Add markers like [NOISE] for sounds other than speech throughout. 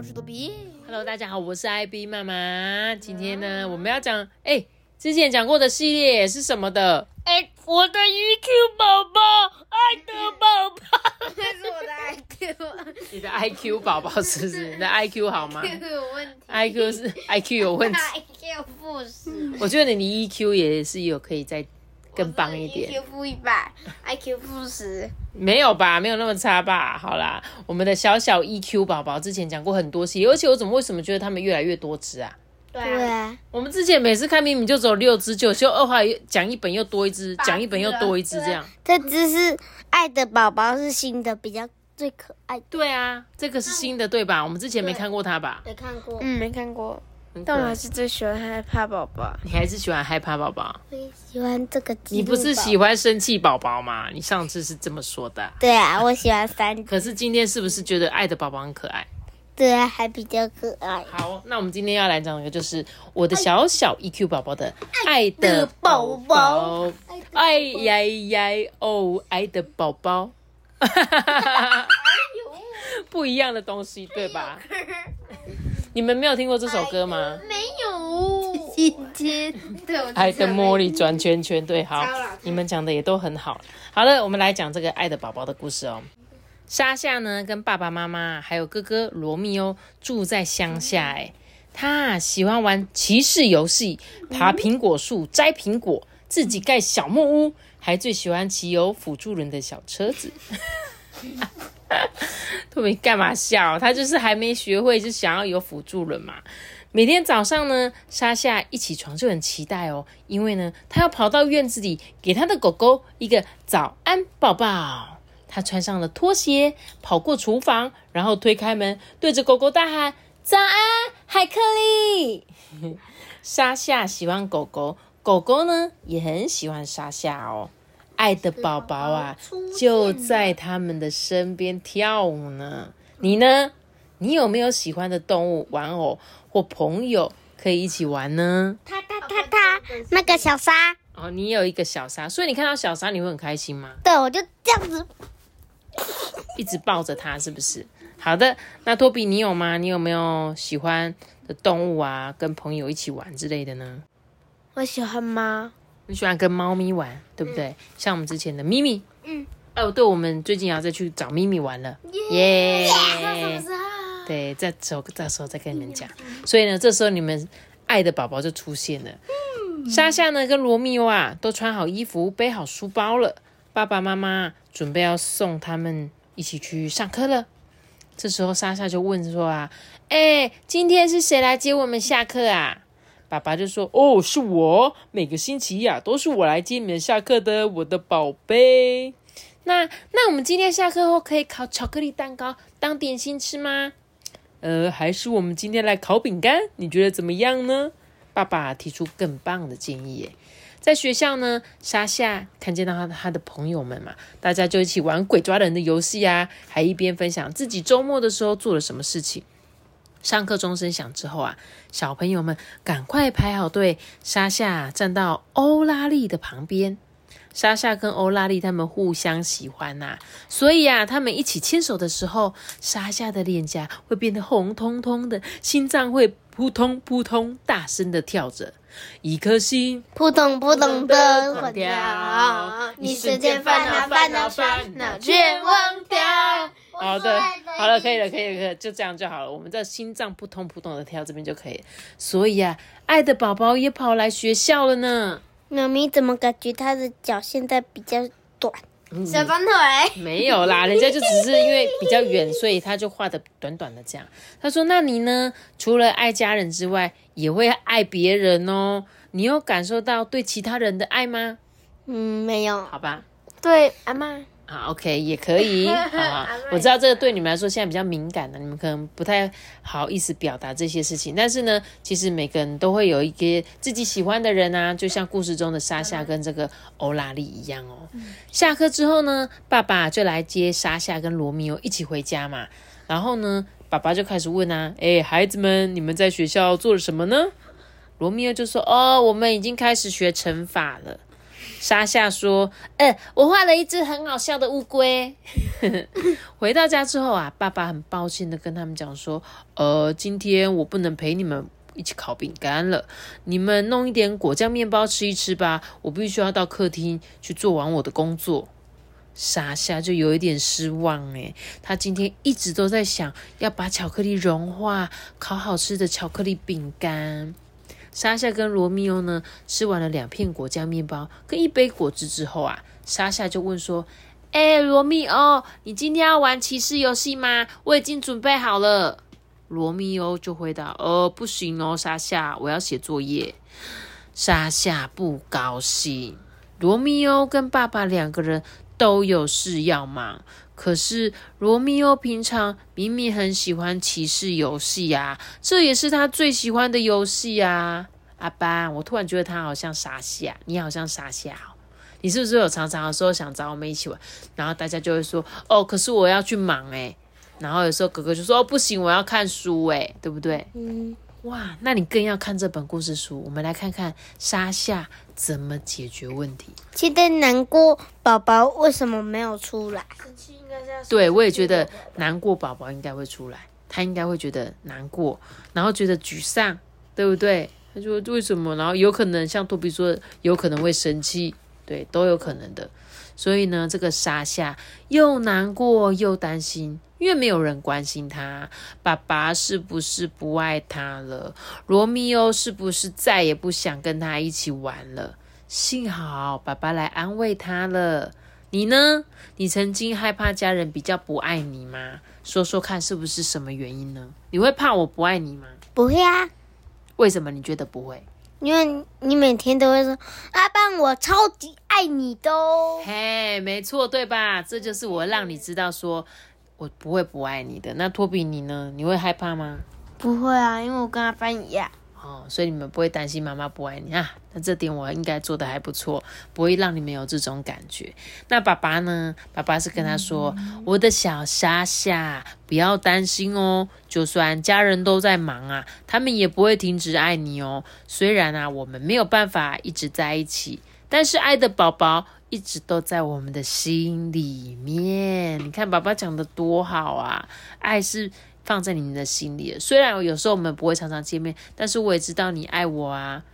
我是多比。！Hello，大家好，我是 IB 妈妈。今天呢，我们要讲，哎，之前讲过的系列是什么的？哎，我的 EQ 宝宝，爱的宝宝，这 [LAUGHS] 是我的 IQ，你的 IQ 宝宝是不是？[LAUGHS] 你的 IQ 好吗有问题？IQ 是 IQ 有问题。，IQ 负十，我觉得你 EQ 也是有可以再更棒一点。，IQ 负一百，IQ 负十。没有吧？没有那么差吧？好啦，我们的小小 EQ 宝宝之前讲过很多期，而且我怎么为什么觉得他们越来越多只啊？对对啊，我们之前每次看明明就只有六只，就就二话讲一本又多一只，讲一本又多一只这样。这只是爱的宝宝是新的，比较最可爱的。对啊，这个是新的对吧？我们之前没看过它吧？没看过。嗯，没看过，但我还是最喜欢害怕宝宝。你还是喜欢害怕宝宝？我也喜欢这个。你不是喜？欢生气宝宝吗？你上次是这么说的。对啊，我喜欢三。可是今天是不是觉得爱的宝宝很可爱？对啊，还比较可爱。好，那我们今天要来讲一个就是我的小小 EQ 宝宝的爱的宝宝宝，爱呀呀哦，爱的宝宝，[LAUGHS] 不一样的东西，对吧？[LAUGHS] 你们没有听过这首歌吗？没有。今天对，我爱的茉莉转圈圈，对，好，你们讲的也都很好。好了，我们来讲这个爱的宝宝的故事哦。莎夏呢，跟爸爸妈妈还有哥哥罗密欧住在乡下，哎，他喜欢玩骑士游戏，爬苹果树、摘苹果，自己盖小木屋，还最喜欢骑有辅助人的小车子。[LAUGHS] 托比干嘛笑？他就是还没学会，就想要有辅助人嘛。每天早上呢，莎夏一起床就很期待哦，因为呢，他要跑到院子里给他的狗狗一个早安抱抱。他穿上了拖鞋，跑过厨房，然后推开门，对着狗狗大喊：“早安，海克利！” [LAUGHS] 莎夏喜欢狗狗，狗狗呢也很喜欢莎夏哦。爱的宝宝啊，就在他们的身边跳舞呢。你呢？你有没有喜欢的动物、玩偶或朋友可以一起玩呢？他他他他那个小沙，哦，你有一个小沙，所以你看到小沙你会很开心吗？对我就这样子。一直抱着它，是不是？好的，那托比你有吗？你有没有喜欢的动物啊？跟朋友一起玩之类的呢？我喜欢猫。你喜欢跟猫咪玩，对不对？像我们之前的咪咪，嗯，哦，对，我们最近要再去找咪咪玩了，耶！对，这时候到时候再跟你们讲。所以呢，这时候你们爱的宝宝就出现了。莎莎呢跟罗密欧啊都穿好衣服，背好书包了。爸爸妈妈准备要送他们一起去上课了。这时候莎莎就问说啊，哎，今天是谁来接我们下课啊？爸爸就说：“哦，是我，每个星期一呀、都是我来接你们下课的，我的宝贝。那那我们今天下课后可以烤巧克力蛋糕当点心吃吗？呃，还是我们今天来烤饼干，你觉得怎么样呢？”爸爸提出更棒的建议耶。在学校呢，莎夏看见到他他的朋友们嘛，大家就一起玩鬼抓人的游戏啊，还一边分享自己周末的时候做了什么事情。上课钟声响之后啊，小朋友们赶快排好队。莎夏站到欧拉利的旁边。莎夏跟欧拉利他们互相喜欢呐、所以啊，他们一起牵手的时候，莎夏的脸颊会变得红彤彤的，心脏会扑通扑通大声的跳着。一颗心扑通扑通的滚滚跳你瞬间烦恼烦恼烦恼全忘掉。好的，好了，可以了，可以了，可以了，就这样就好了。我们这心脏扑通扑通的跳，这边就可以了。所以啊，爱的宝宝也跑来学校了呢。妈咪怎么感觉他的脚现在比较短？小短腿。没有啦，人家就只是因为比较远，所以他就画的短短的这样。他说：“那你呢？除了爱家人之外，也会爱别人哦。你有感受到对其他人的爱吗？嗯，没有。好吧，对，阿妈，啊，OK，也可以 [LAUGHS] 啊。我知道这个对你们来说现在比较敏感的，你们可能不太好意思表达这些事情。但是呢，其实每个人都会有一些自己喜欢的人啊，就像故事中的沙夏跟这个欧拉利一样哦。下课之后呢，爸爸就来接沙夏跟罗密欧一起回家嘛。然后呢，爸爸就开始问啊，哎，孩子们，你们在学校做了什么呢？罗密欧就说，哦，我们已经开始学乘法了。沙夏说：“呃，我画了一只很好笑的乌龟。[LAUGHS] ”回到家之后啊，爸爸很抱歉的跟他们讲说：“呃，今天我不能陪你们一起烤饼干了，你们弄一点果酱面包吃一吃吧。我必须要到客厅去做完我的工作。”沙夏就有一点失望诶，他今天一直都在想要把巧克力融化，烤好吃的巧克力饼干。莎夏跟罗密欧呢，吃完了两片果酱面包跟一杯果汁之后啊，莎夏就问说：“哎，罗密欧，你今天要玩骑士游戏吗？我已经准备好了。”罗密欧就回答：“呃，不行哦，莎夏，我要写作业。”莎夏不高兴。罗密欧跟爸爸两个人都有事要忙。可是罗密欧平常明明很喜欢骑士游戏呀，这也是他最喜欢的游戏呀。阿班，我突然觉得他好像傻夏，你好像傻夏哦。你是不是有常常的时候想找我们一起玩？然后大家就会说哦，可是我要去忙诶。然后有时候哥哥就说哦，不行，我要看书诶，对不对？嗯。哇，那你更要看这本故事书。我们来看看沙夏怎么解决问题。现在难过宝宝为什么没有出来？应该对，我也觉得难过宝宝应该会出来，他应该会觉得难过，然后觉得沮丧，对不对？他说为什么？然后有可能像托比说，有可能会生气，对，都有可能的。所以呢，这个沙夏又难过又担心。因为没有人关心他，爸爸是不是不爱他了？罗密欧是不是再也不想跟他一起玩了？幸好爸爸来安慰他了。你呢？你曾经害怕家人比较不爱你吗？说说看，是不是什么原因呢？你会怕我不爱你吗？不会啊。为什么你觉得不会？因为你每天都会说：“阿爸，我超级爱你的。”嘿，没错，对吧？这就是我让你知道说。我不会不爱你的。那托比你呢？你会害怕吗？不会啊，因为我跟阿班一样。哦，所以你们不会担心妈妈不爱你啊？那这点我应该做的还不错，不会让你们有这种感觉。那爸爸呢？爸爸是跟他说：“我的小傻傻，不要担心哦。就算家人都在忙啊，他们也不会停止爱你哦。虽然啊，我们没有办法一直在一起，但是爱的宝宝。”一直都在我们的心里面。你看，宝宝讲的多好啊！爱是放在你们的心里。虽然有时候我们不会常常见面，但是我也知道你爱我啊。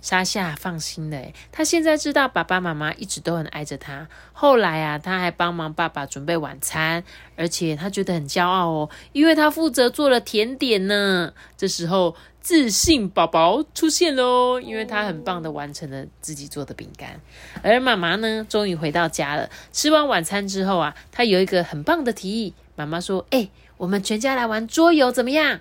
沙夏放心了，他现在知道爸爸妈妈一直都很爱着他。后来啊，他还帮忙爸爸准备晚餐，而且他觉得很骄傲哦，因为他负责做了甜点呢。这时候。自信宝宝出现喽，因为他很棒的完成了自己做的饼干。而妈妈呢，终于回到家了。吃完晚餐之后啊，她有一个很棒的提议。妈妈说：“哎，我们全家来玩桌游怎么样？”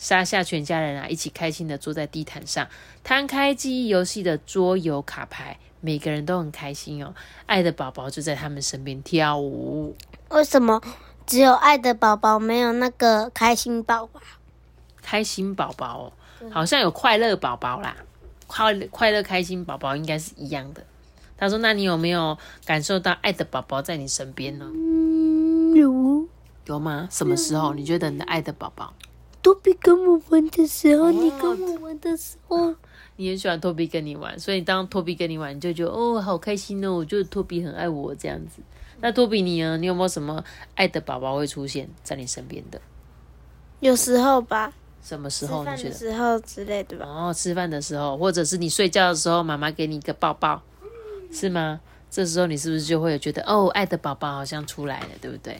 沙夏全家人啊，一起开心的坐在地毯上，摊开记忆游戏的桌游卡牌，每个人都很开心哦。爱的宝宝就在他们身边跳舞。为什么只有爱的宝宝，没有那个开心宝宝？开心宝宝。好像有快乐宝宝啦，快快乐开心宝宝应该是一样的。他说：“那你有没有感受到爱的宝宝在你身边呢？”嗯有有吗？什么时候？你觉得你的爱的宝宝？托比跟我玩的时候，你跟我玩的时候，[LAUGHS] 你很喜欢托比跟你玩，所以当托比跟你玩，你就觉得哦，好开心哦，我觉得托比很爱我这样子。那托比你呢？你有没有什么爱的宝宝会出现在你身边的？有时候吧。什么时候？你觉得？时候之类的吧。哦，吃饭的时候，或者是你睡觉的时候，妈妈给你一个抱抱，是吗？这时候你是不是就会觉得，哦，爱的宝宝好像出来了，对不对？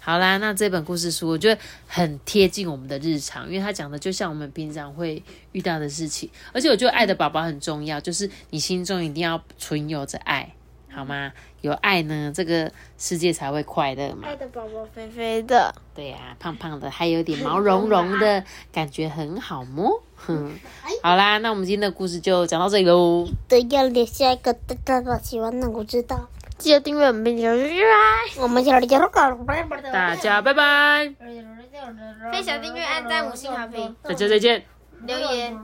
好啦，那这本故事书我觉得很贴近我们的日常，因为它讲的就像我们平常会遇到的事情，而且我觉得爱的宝宝很重要，就是你心中一定要存有着爱。好吗？有爱呢，这个世界才会快乐嘛。爱的宝宝肥肥的，对呀，胖胖的，还有点毛茸茸的感觉，很好摸。哼，[LAUGHS] 好啦，那我们今天的故事就讲到这里喽。记得要留下一个大大的喜欢，那我知道。记得订阅我们的小鱼啊！我们小鱼家拜拜！大家拜拜！分享、订阅、按赞、五星好评！大家再见！留言。